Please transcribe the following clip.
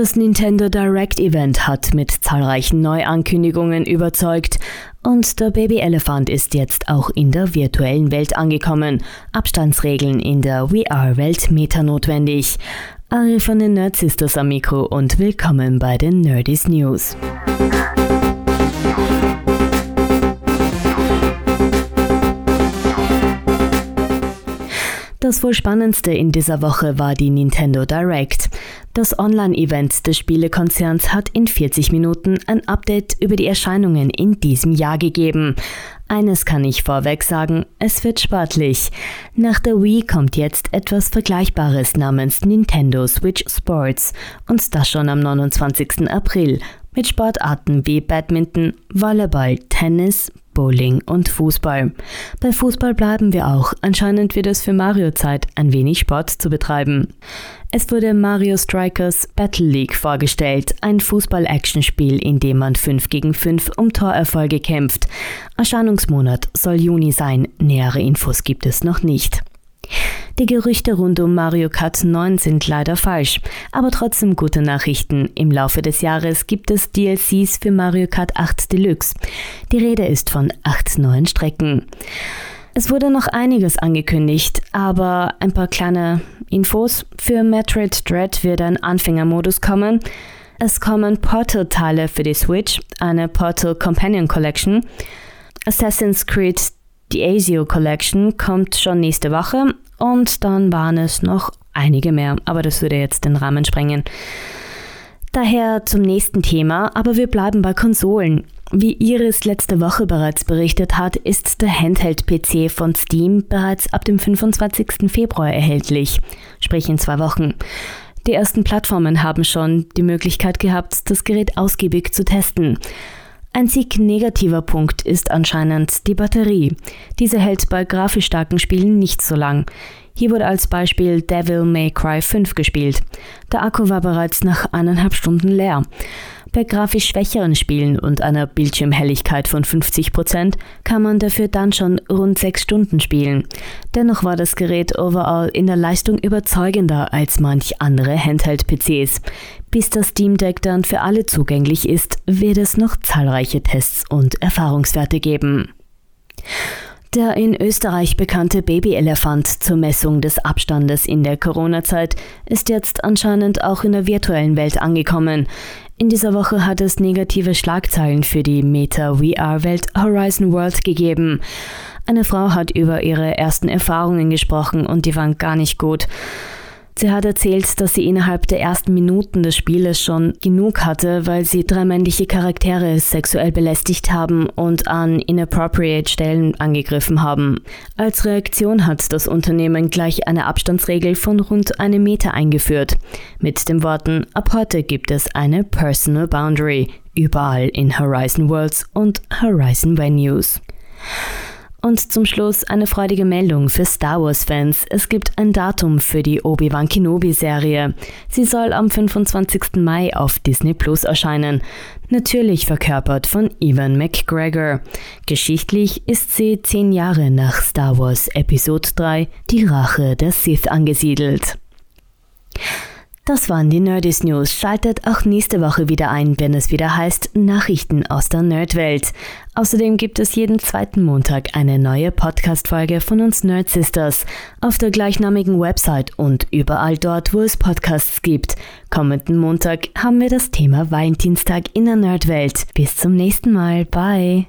Das Nintendo Direct Event hat mit zahlreichen Neuankündigungen überzeugt und der Babyelefant ist jetzt auch in der virtuellen Welt angekommen. Abstandsregeln in der VR-Welt meta notwendig. Ari von den Nerd Sisters am Mikro und willkommen bei den Nerdies News. Das wohl spannendste in dieser Woche war die Nintendo Direct. Das Online-Event des Spielekonzerns hat in 40 Minuten ein Update über die Erscheinungen in diesem Jahr gegeben. Eines kann ich vorweg sagen, es wird sportlich. Nach der Wii kommt jetzt etwas Vergleichbares namens Nintendo Switch Sports und das schon am 29. April mit Sportarten wie Badminton, Volleyball, Tennis, Bowling und Fußball. Bei Fußball bleiben wir auch. Anscheinend wird es für Mario Zeit, ein wenig Sport zu betreiben. Es wurde Mario Strikers Battle League vorgestellt, ein Fußball-Action-Spiel, in dem man 5 gegen 5 um Torerfolge kämpft. Erscheinungsmonat soll Juni sein, nähere Infos gibt es noch nicht. Die Gerüchte rund um Mario Kart 9 sind leider falsch, aber trotzdem gute Nachrichten. Im Laufe des Jahres gibt es DLCs für Mario Kart 8 Deluxe. Die Rede ist von acht neuen Strecken. Es wurde noch einiges angekündigt, aber ein paar kleine Infos. Für Metroid Dread wird ein Anfängermodus kommen. Es kommen Portal-Teile für die Switch, eine Portal Companion Collection. Assassin's Creed die ASIO Collection kommt schon nächste Woche und dann waren es noch einige mehr, aber das würde jetzt den Rahmen sprengen. Daher zum nächsten Thema, aber wir bleiben bei Konsolen. Wie Iris letzte Woche bereits berichtet hat, ist der Handheld-PC von Steam bereits ab dem 25. Februar erhältlich, sprich in zwei Wochen. Die ersten Plattformen haben schon die Möglichkeit gehabt, das Gerät ausgiebig zu testen. Einzig negativer Punkt ist anscheinend die Batterie. Diese hält bei grafisch starken Spielen nicht so lang. Hier wurde als Beispiel Devil May Cry 5 gespielt. Der Akku war bereits nach eineinhalb Stunden leer. Bei grafisch schwächeren Spielen und einer Bildschirmhelligkeit von 50% kann man dafür dann schon rund 6 Stunden spielen. Dennoch war das Gerät overall in der Leistung überzeugender als manch andere Handheld-PCs. Bis das Steam Deck dann für alle zugänglich ist, wird es noch zahlreiche Tests und Erfahrungswerte geben. Der in Österreich bekannte Babyelefant zur Messung des Abstandes in der Corona-Zeit ist jetzt anscheinend auch in der virtuellen Welt angekommen. In dieser Woche hat es negative Schlagzeilen für die Meta-VR-Welt Horizon World gegeben. Eine Frau hat über ihre ersten Erfahrungen gesprochen und die waren gar nicht gut. Sie hat erzählt, dass sie innerhalb der ersten Minuten des Spieles schon genug hatte, weil sie drei männliche Charaktere sexuell belästigt haben und an inappropriate Stellen angegriffen haben. Als Reaktion hat das Unternehmen gleich eine Abstandsregel von rund einem Meter eingeführt. Mit den Worten, ab heute gibt es eine Personal Boundary, überall in Horizon Worlds und Horizon Venues. Und zum Schluss eine freudige Meldung für Star Wars-Fans. Es gibt ein Datum für die Obi-Wan Kenobi-Serie. Sie soll am 25. Mai auf Disney Plus erscheinen. Natürlich verkörpert von Evan McGregor. Geschichtlich ist sie zehn Jahre nach Star Wars Episode 3, die Rache der Sith angesiedelt. Das waren die Nerdist News. Schaltet auch nächste Woche wieder ein, wenn es wieder heißt Nachrichten aus der Nerdwelt. Außerdem gibt es jeden zweiten Montag eine neue Podcast-Folge von uns Nerd Sisters auf der gleichnamigen Website und überall dort, wo es Podcasts gibt. Kommenden Montag haben wir das Thema Valentinstag in der Nerdwelt. Bis zum nächsten Mal. Bye.